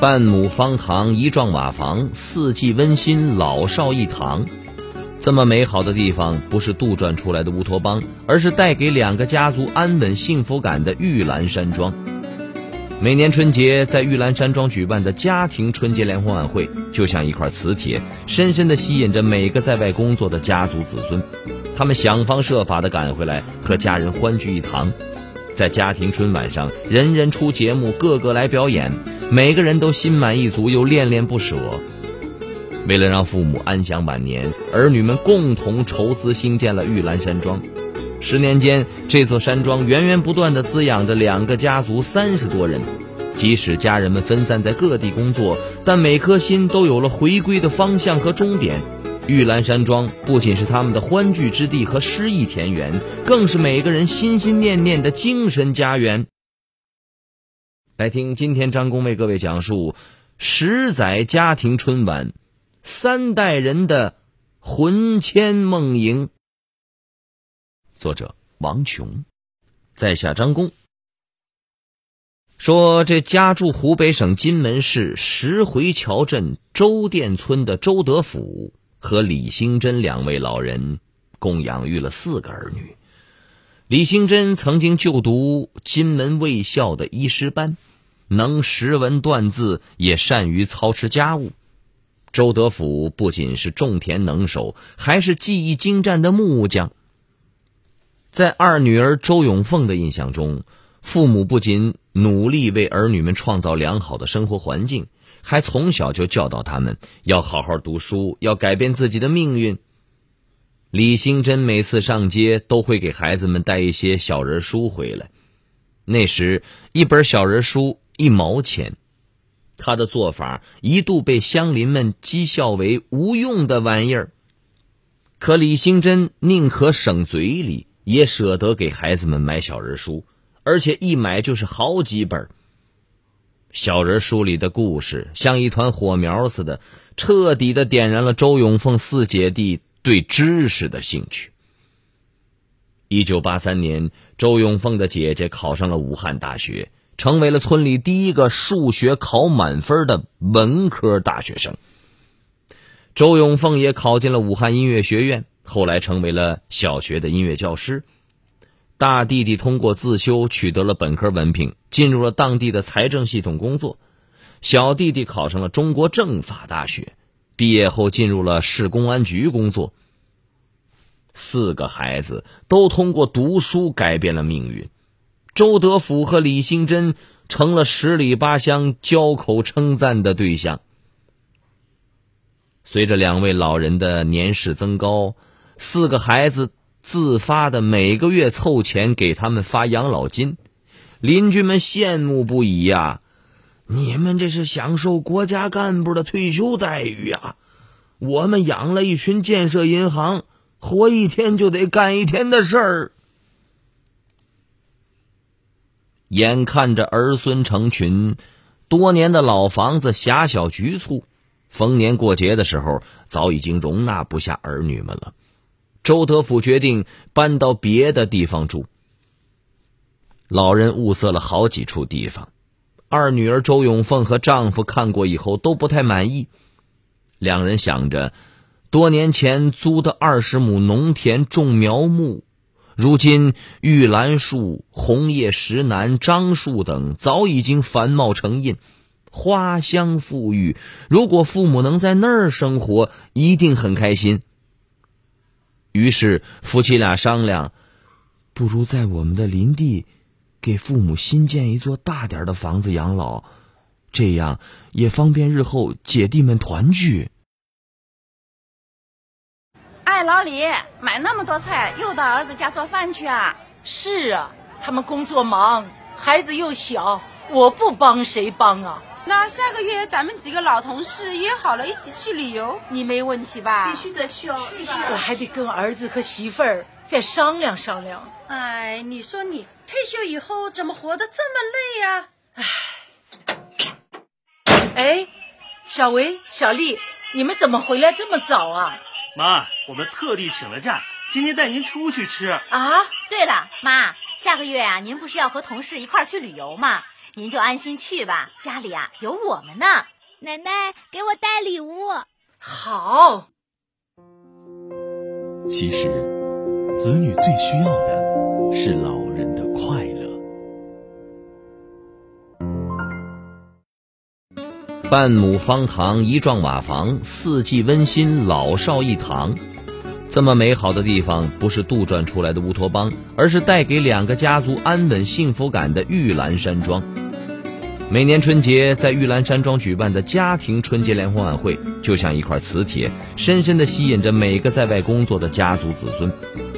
半亩方塘一幢瓦房，四季温馨，老少一堂。这么美好的地方，不是杜撰出来的乌托邦，而是带给两个家族安稳幸福感的玉兰山庄。每年春节在玉兰山庄举办的家庭春节联欢晚会，就像一块磁铁，深深地吸引着每个在外工作的家族子孙。他们想方设法地赶回来，和家人欢聚一堂。在家庭春晚上，人人出节目，个个来表演，每个人都心满意足又恋恋不舍。为了让父母安享晚年，儿女们共同筹资兴建了玉兰山庄。十年间，这座山庄源源不断地滋养着两个家族三十多人。即使家人们分散在各地工作，但每颗心都有了回归的方向和终点。玉兰山庄不仅是他们的欢聚之地和诗意田园，更是每个人心心念念的精神家园。来听今天张工为各位讲述十载家庭春晚，三代人的魂牵梦萦。作者王琼，在下张工。说这家住湖北省荆门市石回桥镇周店村的周德甫。和李兴珍两位老人共养育了四个儿女。李兴珍曾经就读金门卫校的医师班，能识文断字，也善于操持家务。周德甫不仅是种田能手，还是技艺精湛的木匠。在二女儿周永凤的印象中，父母不仅努力为儿女们创造良好的生活环境。还从小就教导他们要好好读书，要改变自己的命运。李兴珍每次上街都会给孩子们带一些小人书回来，那时一本小人书一毛钱，他的做法一度被乡邻们讥笑为无用的玩意儿。可李兴珍宁可省嘴里，也舍得给孩子们买小人书，而且一买就是好几本。小人书里的故事像一团火苗似的，彻底的点燃了周永凤四姐弟对知识的兴趣。一九八三年，周永凤的姐姐考上了武汉大学，成为了村里第一个数学考满分的文科大学生。周永凤也考进了武汉音乐学院，后来成为了小学的音乐教师。大弟弟通过自修取得了本科文凭，进入了当地的财政系统工作。小弟弟考上了中国政法大学，毕业后进入了市公安局工作。四个孩子都通过读书改变了命运。周德甫和李兴珍成了十里八乡交口称赞的对象。随着两位老人的年事增高，四个孩子。自发的每个月凑钱给他们发养老金，邻居们羡慕不已呀！你们这是享受国家干部的退休待遇呀！我们养了一群建设银行，活一天就得干一天的事儿。眼看着儿孙成群，多年的老房子狭小局促，逢年过节的时候，早已经容纳不下儿女们了。周德甫决定搬到别的地方住。老人物色了好几处地方，二女儿周永凤和丈夫看过以后都不太满意。两人想着，多年前租的二十亩农田种苗木，如今玉兰树、红叶石楠、樟树等早已经繁茂成荫，花香馥郁。如果父母能在那儿生活，一定很开心。于是夫妻俩商量，不如在我们的林地，给父母新建一座大点的房子养老，这样也方便日后姐弟们团聚。哎，老李，买那么多菜，又到儿子家做饭去啊？是啊，他们工作忙，孩子又小，我不帮谁帮啊？那下个月咱们几个老同事约好了一起去旅游，你没问题吧？必须得去哦，去我还得跟儿子和媳妇儿再商量商量。哎，你说你退休以后怎么活得这么累呀、哎，小维、小丽，你们怎么回来这么早啊？妈，我们特地请了假，今天带您出去吃。啊，对了，妈，下个月啊，您不是要和同事一块儿去旅游吗？您就安心去吧，家里啊有我们呢。奶奶给我带礼物。好。其实，子女最需要的是老半亩方塘一幢瓦房，四季温馨，老少一堂。这么美好的地方，不是杜撰出来的乌托邦，而是带给两个家族安稳幸福感的玉兰山庄。每年春节在玉兰山庄举办的家庭春节联欢晚会，就像一块磁铁，深深地吸引着每个在外工作的家族子孙。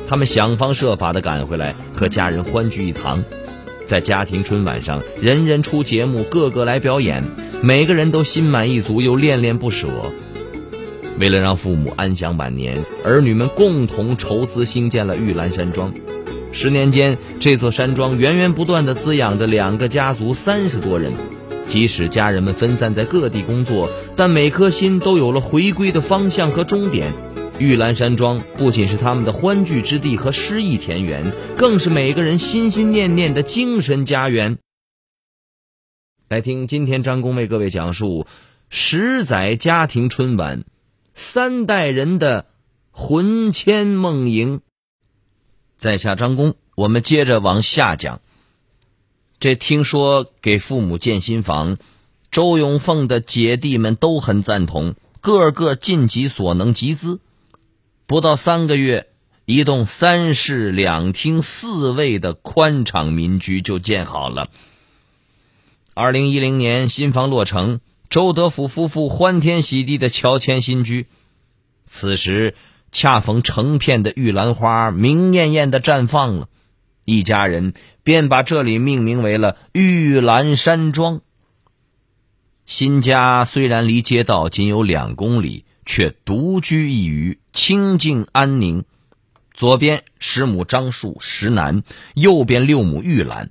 他们想方设法地赶回来，和家人欢聚一堂。在家庭春晚上，人人出节目，个个来表演，每个人都心满意足又恋恋不舍。为了让父母安享晚年，儿女们共同筹资兴建了玉兰山庄。十年间，这座山庄源源不断地滋养着两个家族三十多人。即使家人们分散在各地工作，但每颗心都有了回归的方向和终点。玉兰山庄不仅是他们的欢聚之地和诗意田园，更是每个人心心念念的精神家园。来听今天张工为各位讲述十载家庭春晚，三代人的魂牵梦萦。在下张工，我们接着往下讲。这听说给父母建新房，周永凤的姐弟们都很赞同，个个尽己所能集资。不到三个月，一栋三室两厅四卫的宽敞民居就建好了。二零一零年，新房落成，周德福夫妇欢天喜地的乔迁新居。此时恰逢成片的玉兰花明艳艳的绽放了，一家人便把这里命名为了玉兰山庄。新家虽然离街道仅有两公里，却独居一隅，清静安宁。左边十亩樟树石楠，右边六亩玉兰。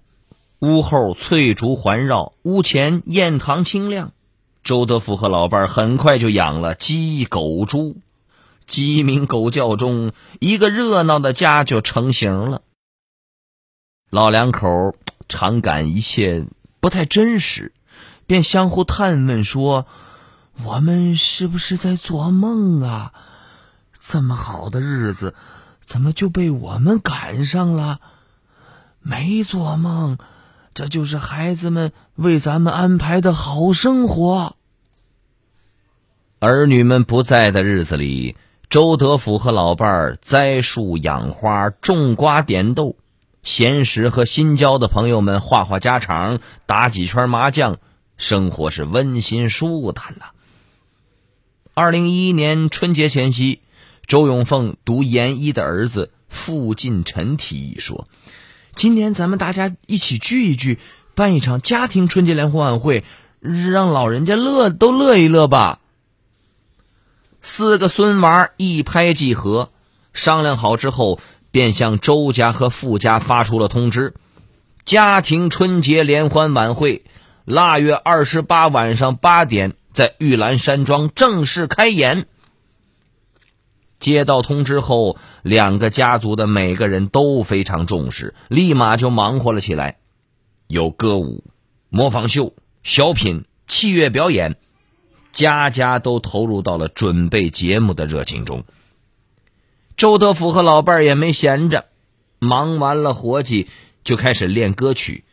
屋后翠竹环绕，屋前燕塘清亮。周德福和老伴儿很快就养了鸡、狗、猪，鸡鸣狗叫中，一个热闹的家就成型了。老两口常感一切不太真实，便相互探问说：“我们是不是在做梦啊？这么好的日子，怎么就被我们赶上了？没做梦。”这就是孩子们为咱们安排的好生活。儿女们不在的日子里，周德福和老伴儿栽树、养花、种瓜、点豆；闲时和新交的朋友们话话家常，打几圈麻将，生活是温馨舒坦呐。二零一一年春节前夕，周永凤读研一的儿子傅进臣提议说。今年咱们大家一起聚一聚，办一场家庭春节联欢晚会，让老人家乐都乐一乐吧。四个孙娃一拍即合，商量好之后，便向周家和傅家发出了通知：家庭春节联欢晚会，腊月二十八晚上八点，在玉兰山庄正式开演。接到通知后，两个家族的每个人都非常重视，立马就忙活了起来。有歌舞、模仿秀、小品、器乐表演，家家都投入到了准备节目的热情中。周德福和老伴儿也没闲着，忙完了活计就开始练歌曲。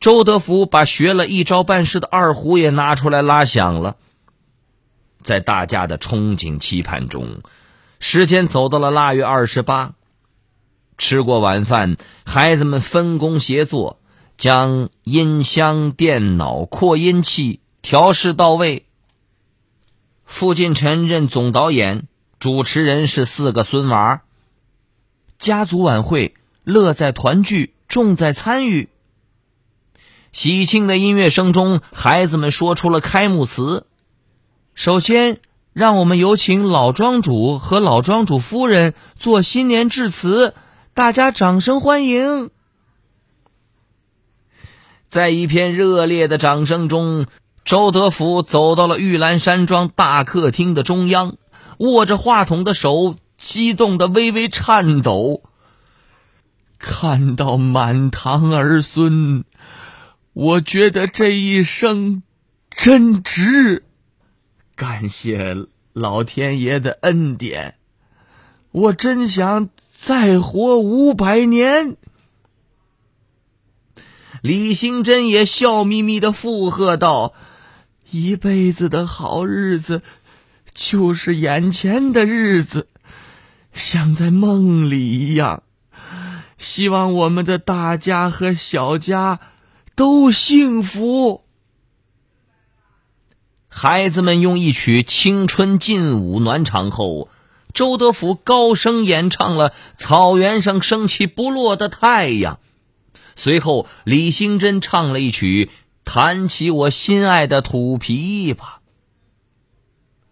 周德福把学了一招半式的二胡也拿出来拉响了。在大家的憧憬期盼中。时间走到了腊月二十八，吃过晚饭，孩子们分工协作，将音箱、电脑、扩音器调试到位。傅进臣任总导演，主持人是四个孙娃。家族晚会，乐在团聚，重在参与。喜庆的音乐声中，孩子们说出了开幕词。首先，让我们有请老庄主和老庄主夫人做新年致辞，大家掌声欢迎。在一片热烈的掌声中，周德福走到了玉兰山庄大客厅的中央，握着话筒的手激动的微微颤抖。看到满堂儿孙，我觉得这一生真值。感谢老天爷的恩典，我真想再活五百年。李兴珍也笑眯眯的附和道：“一辈子的好日子，就是眼前的日子，像在梦里一样。希望我们的大家和小家都幸福。”孩子们用一曲《青春劲舞》暖场后，周德福高声演唱了《草原上升起不落的太阳》。随后，李兴珍唱了一曲《弹起我心爱的土琵琶》。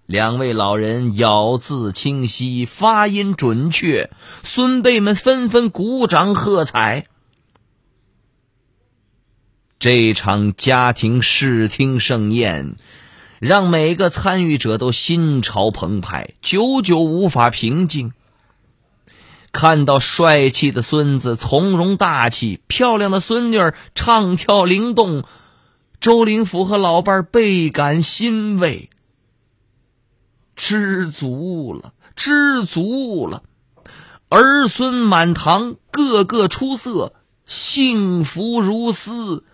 两位老人咬字清晰，发音准确，孙辈们纷纷鼓掌喝彩。这场家庭视听盛宴。让每个参与者都心潮澎湃，久久无法平静。看到帅气的孙子从容大气，漂亮的孙女唱跳灵动，周林甫和老伴倍感欣慰。知足了，知足了，儿孙满堂，个个出色，幸福如斯。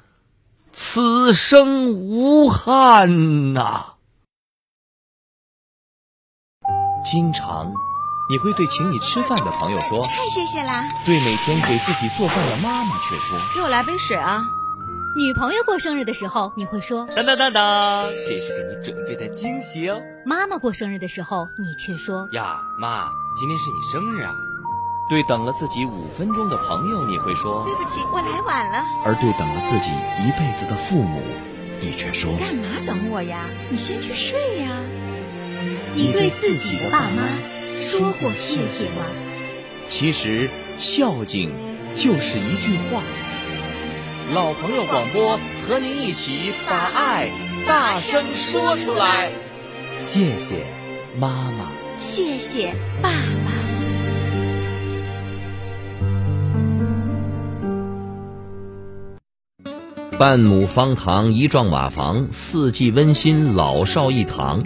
此生无憾呐！经常，你会对请你吃饭的朋友说：“太谢谢啦。”对每天给自己做饭的妈妈却说：“给我来杯水啊。”女朋友过生日的时候，你会说：“当当当当，这是给你准备的惊喜哦。”妈妈过生日的时候，你却说：“呀，妈，今天是你生日啊。”对等了自己五分钟的朋友，你会说：“对不起，我来晚了。”而对等了自己一辈子的父母，你却说：“干嘛等我呀？你先去睡呀。”你对自己的爸妈说过谢谢吗？其实孝敬就是一句话。老朋友广播和您一起把爱大声说出来。谢谢妈妈，谢谢爸爸。半亩方塘，一幢瓦房，四季温馨，老少一堂。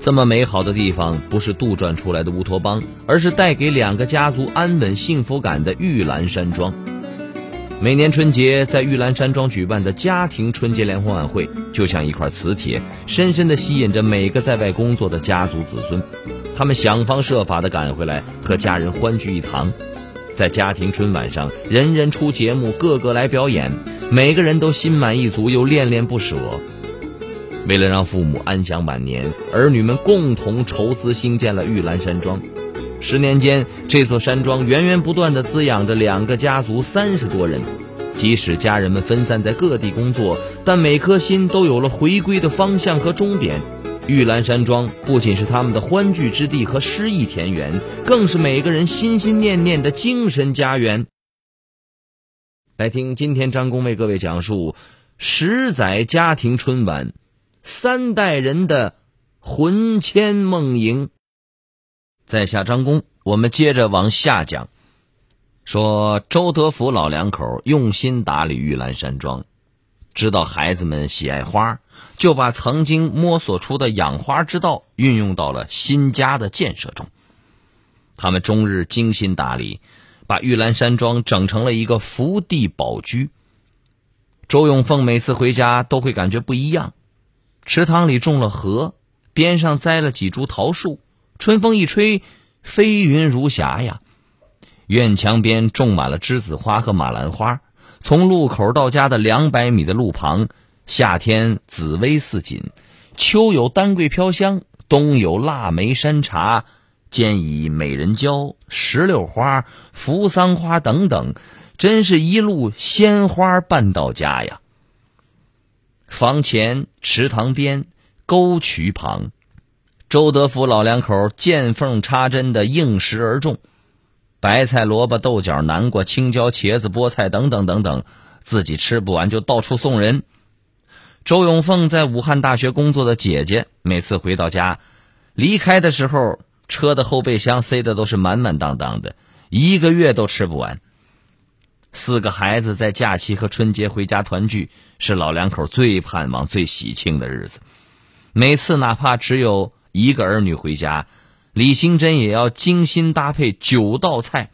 这么美好的地方，不是杜撰出来的乌托邦，而是带给两个家族安稳幸福感的玉兰山庄。每年春节，在玉兰山庄举办的家庭春节联欢晚会，就像一块磁铁，深深地吸引着每个在外工作的家族子孙。他们想方设法地赶回来，和家人欢聚一堂。在家庭春晚上，人人出节目，个个来表演，每个人都心满意足又恋恋不舍。为了让父母安享晚年，儿女们共同筹资兴建了玉兰山庄。十年间，这座山庄源源不断地滋养着两个家族三十多人。即使家人们分散在各地工作，但每颗心都有了回归的方向和终点。玉兰山庄不仅是他们的欢聚之地和诗意田园，更是每个人心心念念的精神家园。来听今天张工为各位讲述十载家庭春晚，三代人的魂牵梦萦。在下张工，我们接着往下讲，说周德福老两口用心打理玉兰山庄。知道孩子们喜爱花，就把曾经摸索出的养花之道运用到了新家的建设中。他们终日精心打理，把玉兰山庄整成了一个福地宝居。周永凤每次回家都会感觉不一样。池塘里种了荷，边上栽了几株桃树，春风一吹，飞云如霞呀。院墙边种满了栀子花和马兰花。从路口到家的两百米的路旁，夏天紫薇似锦，秋有丹桂飘香，冬有腊梅山茶，兼以美人蕉、石榴花、扶桑花等等，真是一路鲜花伴到家呀。房前、池塘边、沟渠旁，周德福老两口见缝插针的应时而种，白菜、萝卜、豆角、南瓜、青椒、茄子、菠菜等等等等，自己吃不完就到处送人。周永凤在武汉大学工作的姐姐，每次回到家，离开的时候，车的后备箱塞的都是满满当当的，一个月都吃不完。四个孩子在假期和春节回家团聚，是老两口最盼望、最喜庆的日子。每次哪怕只有一个儿女回家，李兴珍也要精心搭配九道菜，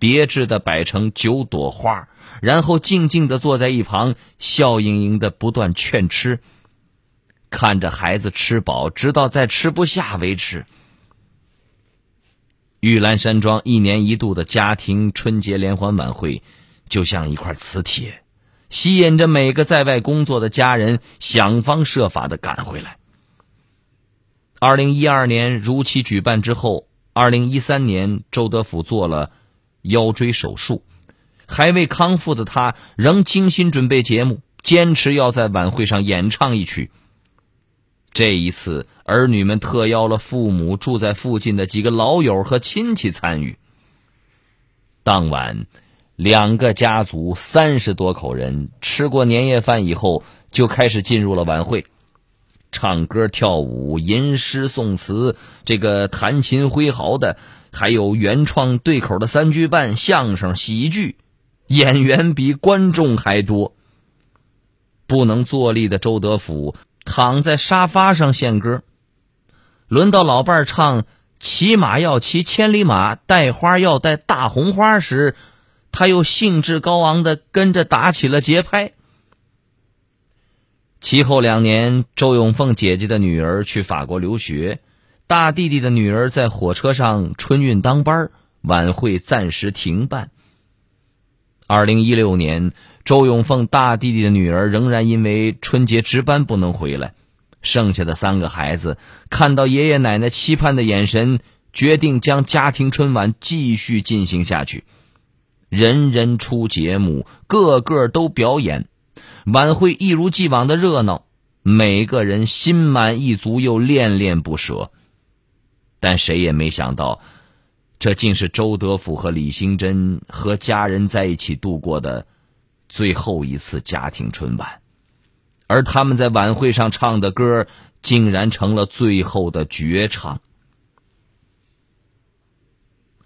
别致的摆成九朵花，然后静静的坐在一旁，笑盈盈的不断劝吃，看着孩子吃饱，直到再吃不下为止。玉兰山庄一年一度的家庭春节联欢晚会。就像一块磁铁，吸引着每个在外工作的家人想方设法的赶回来。二零一二年如期举办之后，二零一三年周德福做了腰椎手术，还未康复的他仍精心准备节目，坚持要在晚会上演唱一曲。这一次，儿女们特邀了父母、住在附近的几个老友和亲戚参与。当晚。两个家族三十多口人吃过年夜饭以后，就开始进入了晚会，唱歌跳舞、吟诗诵词，这个弹琴挥毫的，还有原创对口的三句半、相声、喜剧，演员比观众还多。不能坐立的周德福躺在沙发上献歌，轮到老伴儿唱“骑马要骑千里马，带花要带大红花”时。他又兴致高昂的跟着打起了节拍。其后两年，周永凤姐姐的女儿去法国留学，大弟弟的女儿在火车上春运当班，晚会暂时停办。二零一六年，周永凤大弟弟的女儿仍然因为春节值班不能回来，剩下的三个孩子看到爷爷奶奶期盼的眼神，决定将家庭春晚继续进行下去。人人出节目，个个都表演，晚会一如既往的热闹，每个人心满意足又恋恋不舍。但谁也没想到，这竟是周德福和李兴珍和家人在一起度过的最后一次家庭春晚，而他们在晚会上唱的歌，竟然成了最后的绝唱。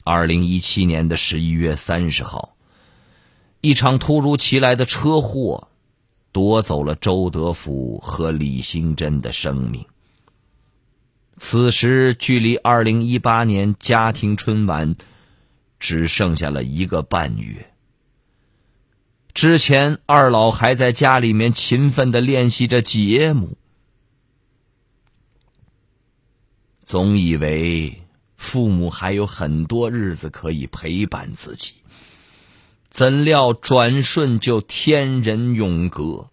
二零一七年的十一月三十号，一场突如其来的车祸夺走了周德福和李兴珍的生命。此时，距离二零一八年家庭春晚只剩下了一个半月。之前，二老还在家里面勤奋的练习着节目，总以为。父母还有很多日子可以陪伴自己，怎料转瞬就天人永隔。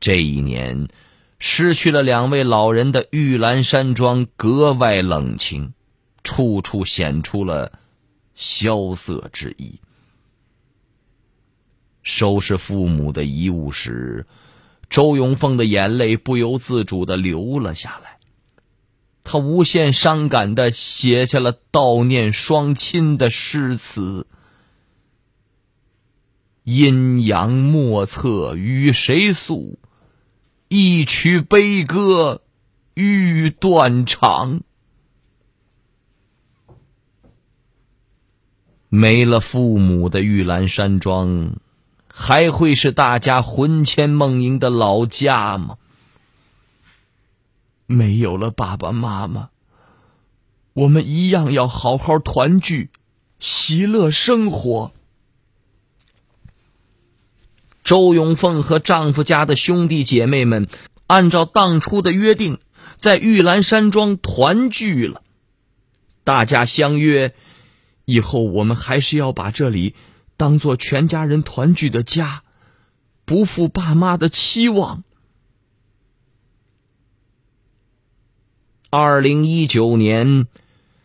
这一年，失去了两位老人的玉兰山庄格外冷清，处处显出了萧瑟之意。收拾父母的遗物时，周永凤的眼泪不由自主的流了下来。他无限伤感的写下了悼念双亲的诗词：“阴阳莫测与谁诉，一曲悲歌欲断肠。”没了父母的玉兰山庄，还会是大家魂牵梦萦的老家吗？没有了爸爸妈妈，我们一样要好好团聚，喜乐生活。周永凤和丈夫家的兄弟姐妹们，按照当初的约定，在玉兰山庄团聚了。大家相约，以后我们还是要把这里当做全家人团聚的家，不负爸妈的期望。二零一九年，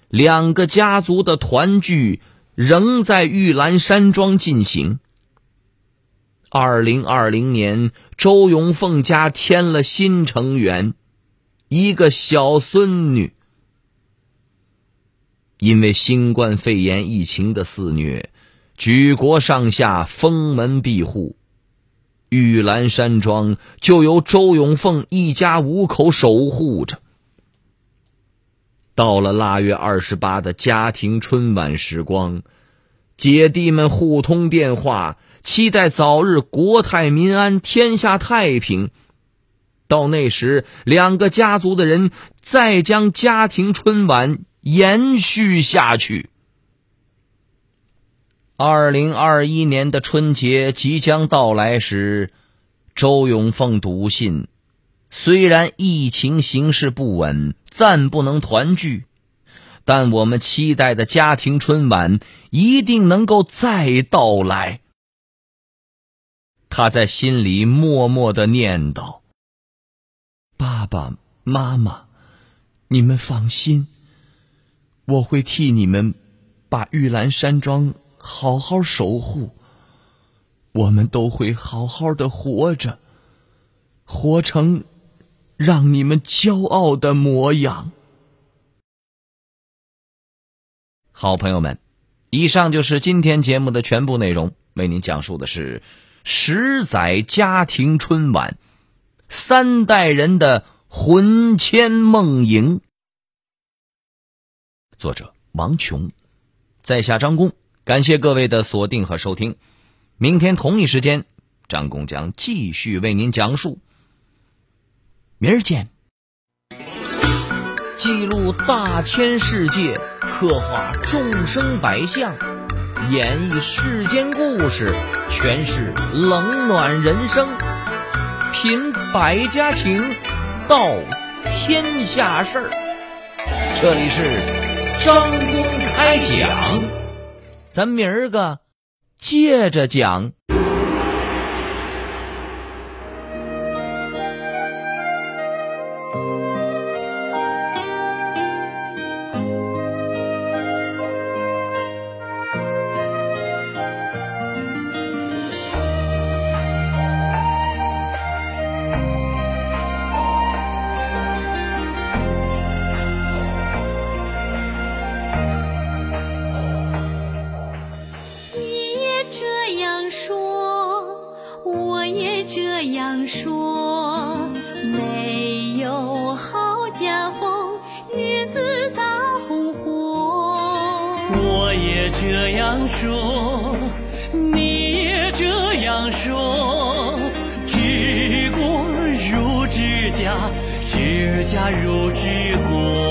两个家族的团聚仍在玉兰山庄进行。二零二零年，周永凤家添了新成员，一个小孙女。因为新冠肺炎疫情的肆虐，举国上下封门闭户，玉兰山庄就由周永凤一家五口守护着。到了腊月二十八的家庭春晚时光，姐弟们互通电话，期待早日国泰民安、天下太平。到那时，两个家族的人再将家庭春晚。延续下去。二零二一年的春节即将到来时，周永凤笃信，虽然疫情形势不稳，暂不能团聚，但我们期待的家庭春晚一定能够再到来。他在心里默默的念叨：“爸爸妈妈，你们放心。”我会替你们把玉兰山庄好好守护。我们都会好好的活着，活成让你们骄傲的模样。好朋友们，以上就是今天节目的全部内容。为您讲述的是十载家庭春晚，三代人的魂牵梦萦。作者王琼，在下张工，感谢各位的锁定和收听。明天同一时间，张工将继续为您讲述。明儿见。记录大千世界，刻画众生百相，演绎世间故事，诠释冷暖人生，品百家情，道天下事儿。这里是。张公开讲，咱明儿个接着讲。说，你也这样说，治国如治家，治家如治国。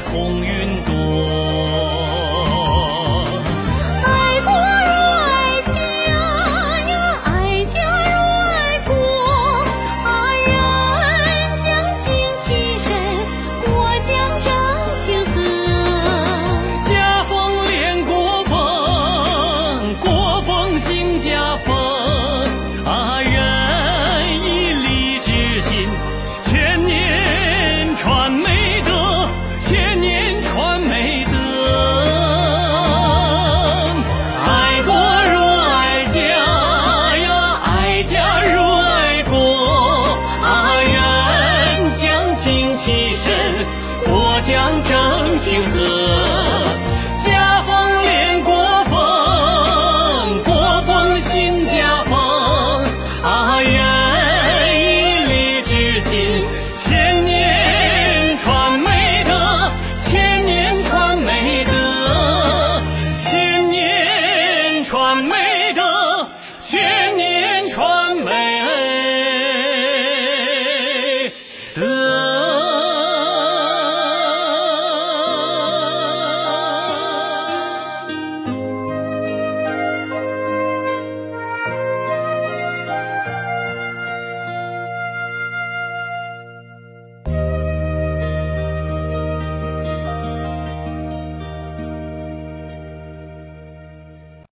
红云朵